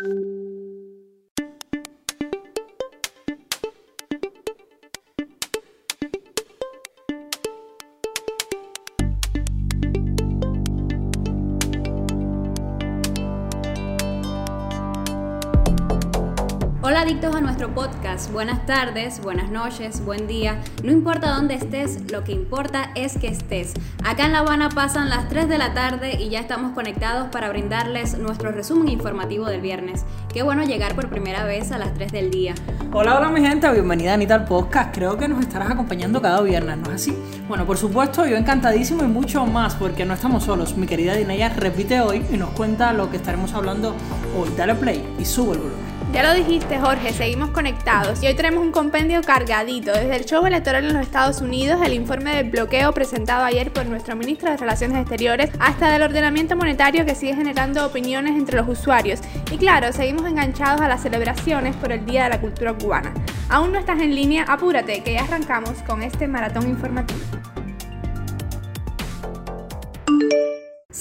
Thank you. Hola adictos a nuestro podcast, buenas tardes, buenas noches, buen día, no importa dónde estés, lo que importa es que estés. Acá en La Habana pasan las 3 de la tarde y ya estamos conectados para brindarles nuestro resumen informativo del viernes. Qué bueno llegar por primera vez a las 3 del día. Hola, hola mi gente, bienvenida Anita al podcast. Creo que nos estarás acompañando cada viernes, ¿no es así? Bueno, por supuesto, yo encantadísimo y mucho más porque no estamos solos. Mi querida Dinaya repite hoy y nos cuenta lo que estaremos hablando hoy. Dale play y sube el volumen. Ya lo dijiste, Jorge, seguimos conectados y hoy tenemos un compendio cargadito. Desde el show electoral en los Estados Unidos, el informe del bloqueo presentado ayer por nuestro ministro de Relaciones Exteriores, hasta del ordenamiento monetario que sigue generando opiniones entre los usuarios. Y claro, seguimos enganchados a las celebraciones por el Día de la Cultura Cubana. Aún no estás en línea, apúrate, que ya arrancamos con este maratón informativo.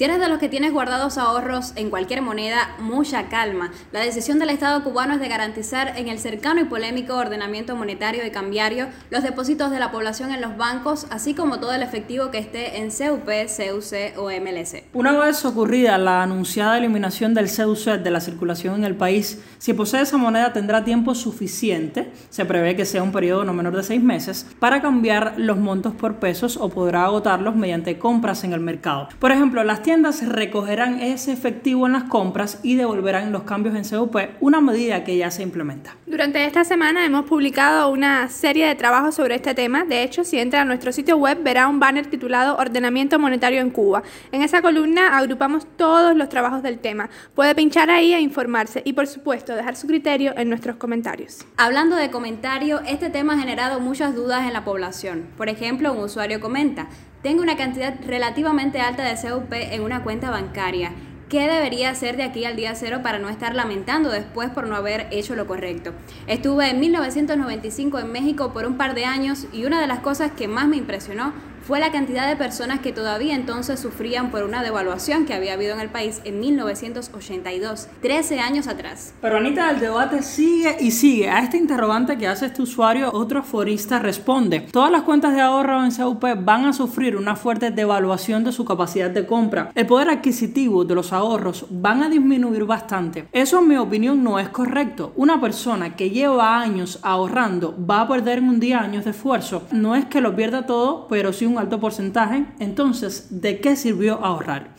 Si eres de los que tienes guardados ahorros en cualquier moneda, mucha calma. La decisión del Estado cubano es de garantizar en el cercano y polémico ordenamiento monetario y cambiario los depósitos de la población en los bancos, así como todo el efectivo que esté en CUP, CUC o MLC. Una vez ocurrida la anunciada eliminación del CUC de la circulación en el país, si posee esa moneda tendrá tiempo suficiente, se prevé que sea un periodo no menor de seis meses, para cambiar los montos por pesos o podrá agotarlos mediante compras en el mercado. Por ejemplo, las tiendas recogerán ese efectivo en las compras y devolverán los cambios en CUP, una medida que ya se implementa. Durante esta semana hemos publicado una serie de trabajos sobre este tema. De hecho, si entra a nuestro sitio web verá un banner titulado Ordenamiento Monetario en Cuba. En esa columna agrupamos todos los trabajos del tema. Puede pinchar ahí e informarse y por supuesto dejar su criterio en nuestros comentarios. Hablando de comentario, este tema ha generado muchas dudas en la población. Por ejemplo, un usuario comenta, tengo una cantidad relativamente alta de CUP en una cuenta bancaria. ¿Qué debería hacer de aquí al día cero para no estar lamentando después por no haber hecho lo correcto? Estuve en 1995 en México por un par de años y una de las cosas que más me impresionó fue la cantidad de personas que todavía entonces sufrían por una devaluación que había habido en el país en 1982, 13 años atrás. Pero Anita, el debate sigue y sigue. A este interrogante que hace este usuario, otro forista responde. Todas las cuentas de ahorro en CUP van a sufrir una fuerte devaluación de su capacidad de compra. El poder adquisitivo de los ahorros van a disminuir bastante. Eso en mi opinión no es correcto. Una persona que lleva años ahorrando va a perder en un día años de esfuerzo. No es que lo pierda todo, pero sí un alto porcentaje, entonces, ¿de qué sirvió ahorrar?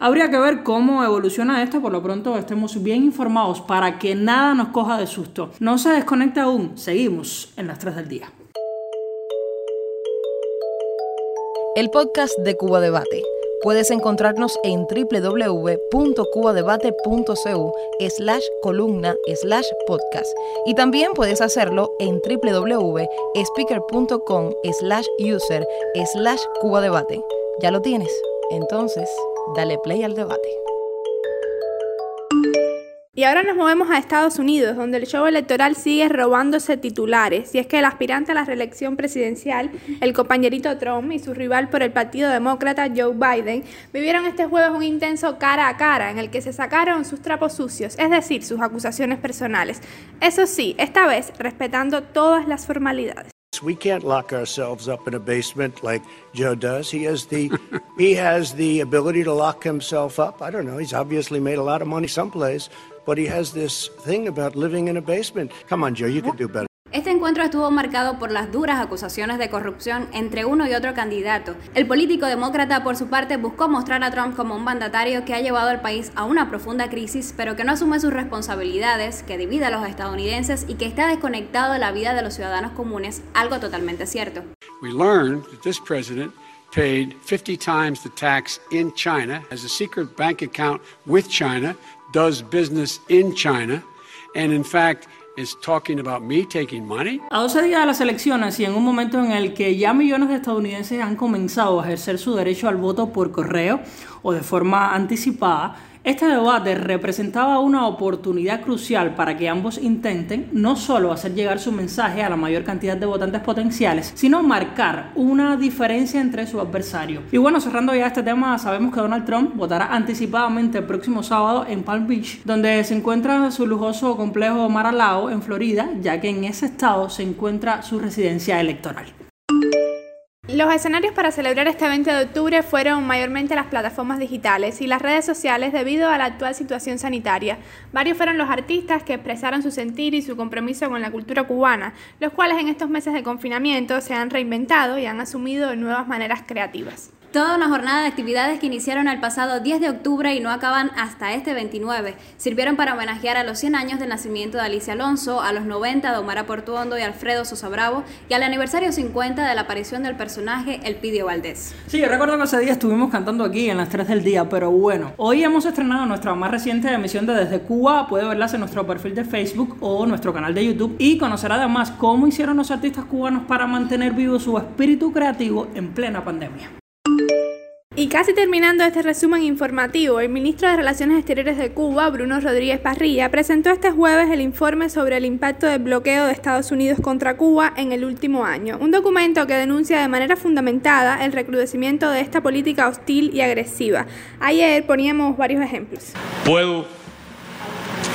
Habría que ver cómo evoluciona esto, por lo pronto estemos bien informados para que nada nos coja de susto. No se desconecte aún, seguimos en las 3 del día. El podcast de Cuba Debate. Puedes encontrarnos en www.cubadebate.cu slash columna slash podcast y también puedes hacerlo en www.speaker.com slash user slash cubadebate. ¿Ya lo tienes? Entonces, dale play al debate. Y ahora nos movemos a Estados Unidos, donde el show electoral sigue robándose titulares. Y es que el aspirante a la reelección presidencial, el compañerito Trump y su rival por el Partido Demócrata, Joe Biden, vivieron este jueves un intenso cara a cara en el que se sacaron sus trapos sucios, es decir, sus acusaciones personales. Eso sí, esta vez respetando todas las formalidades. We can't lock ourselves up in a basement like Joe does. He has the he has the ability to lock himself up. I don't know. He's obviously made a lot of money someplace, but he has this thing about living in a basement. Come on, Joe, you can do better. Este encuentro estuvo marcado por las duras acusaciones de corrupción entre uno y otro candidato. El político demócrata, por su parte, buscó mostrar a Trump como un mandatario que ha llevado al país a una profunda crisis, pero que no asume sus responsabilidades, que divide a los estadounidenses y que está desconectado de la vida de los ciudadanos comunes, algo totalmente cierto. We learned that this president paid 50 times the tax in China, has a secret bank account with China, does business in China, and in fact is talking about me taking money. A 12 días de las elecciones y en un momento en el que ya millones de estadounidenses han comenzado a ejercer su derecho al voto por correo o de forma anticipada, Este debate representaba una oportunidad crucial para que ambos intenten no solo hacer llegar su mensaje a la mayor cantidad de votantes potenciales, sino marcar una diferencia entre su adversario. Y bueno, cerrando ya este tema, sabemos que Donald Trump votará anticipadamente el próximo sábado en Palm Beach, donde se encuentra su lujoso complejo Mar-a-Lago en Florida, ya que en ese estado se encuentra su residencia electoral. Los escenarios para celebrar este 20 de octubre fueron mayormente las plataformas digitales y las redes sociales debido a la actual situación sanitaria. Varios fueron los artistas que expresaron su sentir y su compromiso con la cultura cubana, los cuales en estos meses de confinamiento se han reinventado y han asumido nuevas maneras creativas. Toda una jornada de actividades que iniciaron el pasado 10 de octubre y no acaban hasta este 29 sirvieron para homenajear a los 100 años del nacimiento de Alicia Alonso, a los 90 de Omar Portuondo y Alfredo Sosa Bravo y al aniversario 50 de la aparición del personaje Elpidio Valdés. Sí, yo recuerdo que ese día estuvimos cantando aquí en las 3 del día, pero bueno, hoy hemos estrenado nuestra más reciente emisión de Desde Cuba, puede verlas en nuestro perfil de Facebook o nuestro canal de YouTube y conocer además cómo hicieron los artistas cubanos para mantener vivo su espíritu creativo en plena pandemia. Y casi terminando este resumen informativo, el ministro de Relaciones Exteriores de Cuba, Bruno Rodríguez Parrilla, presentó este jueves el informe sobre el impacto del bloqueo de Estados Unidos contra Cuba en el último año, un documento que denuncia de manera fundamentada el recrudecimiento de esta política hostil y agresiva. Ayer poníamos varios ejemplos. Puedo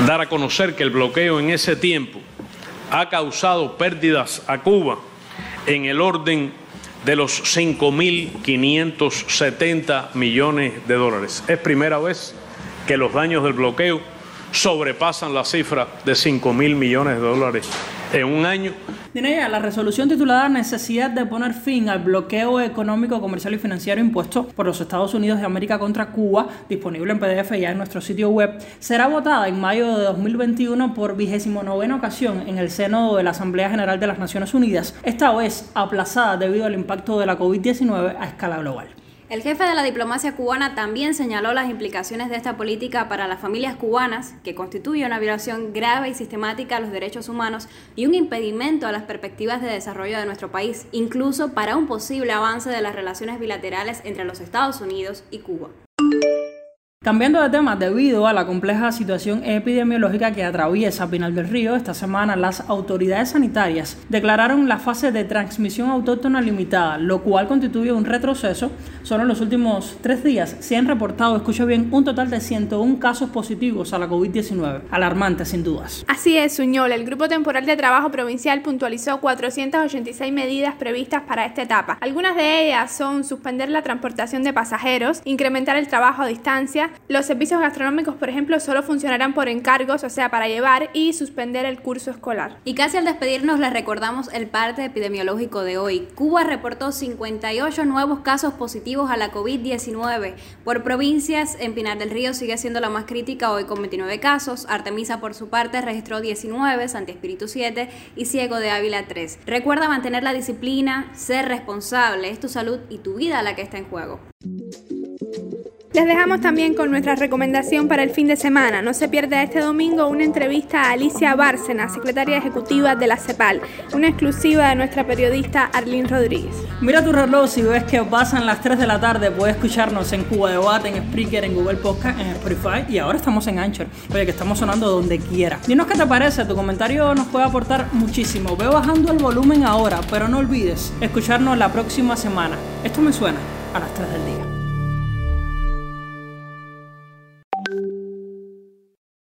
dar a conocer que el bloqueo en ese tiempo ha causado pérdidas a Cuba en el orden de los 5.570 millones de dólares. Es primera vez que los daños del bloqueo sobrepasan la cifra de 5.000 millones de dólares en un año. Dinea, la resolución titulada Necesidad de poner fin al bloqueo económico, comercial y financiero impuesto por los Estados Unidos de América contra Cuba, disponible en PDF ya en nuestro sitio web, será votada en mayo de 2021 por vigésimo novena ocasión en el seno de la Asamblea General de las Naciones Unidas, esta vez aplazada debido al impacto de la COVID-19 a escala global. El jefe de la diplomacia cubana también señaló las implicaciones de esta política para las familias cubanas, que constituye una violación grave y sistemática a los derechos humanos y un impedimento a las perspectivas de desarrollo de nuestro país, incluso para un posible avance de las relaciones bilaterales entre los Estados Unidos y Cuba. Cambiando de tema, debido a la compleja situación epidemiológica que atraviesa Pinal del Río, esta semana las autoridades sanitarias declararon la fase de transmisión autóctona limitada, lo cual constituye un retroceso. Solo en los últimos tres días se han reportado, escucha bien, un total de 101 casos positivos a la COVID-19. Alarmante, sin dudas. Así es, Suñol. El Grupo Temporal de Trabajo Provincial puntualizó 486 medidas previstas para esta etapa. Algunas de ellas son suspender la transportación de pasajeros, incrementar el trabajo a distancia, los servicios gastronómicos, por ejemplo, solo funcionarán por encargos, o sea, para llevar y suspender el curso escolar. Y casi al despedirnos les recordamos el parte epidemiológico de hoy. Cuba reportó 58 nuevos casos positivos a la COVID-19. Por provincias, en Pinar del Río sigue siendo la más crítica hoy con 29 casos. Artemisa, por su parte, registró 19, Santi Espíritu 7 y Ciego de Ávila 3. Recuerda mantener la disciplina, ser responsable. Es tu salud y tu vida la que está en juego. Les dejamos también con nuestra recomendación para el fin de semana. No se pierda este domingo una entrevista a Alicia Bárcena, secretaria ejecutiva de la CEPAL, una exclusiva de nuestra periodista Arlene Rodríguez. Mira tu reloj si ves que pasan las 3 de la tarde, puedes escucharnos en Cuba Debate, en Spreaker, en Google Podcast, en Spotify y ahora estamos en Anchor. Oye, que estamos sonando donde quiera. Dinos qué te parece, tu comentario nos puede aportar muchísimo. Ve bajando el volumen ahora, pero no olvides escucharnos la próxima semana. Esto me suena a las 3 del día.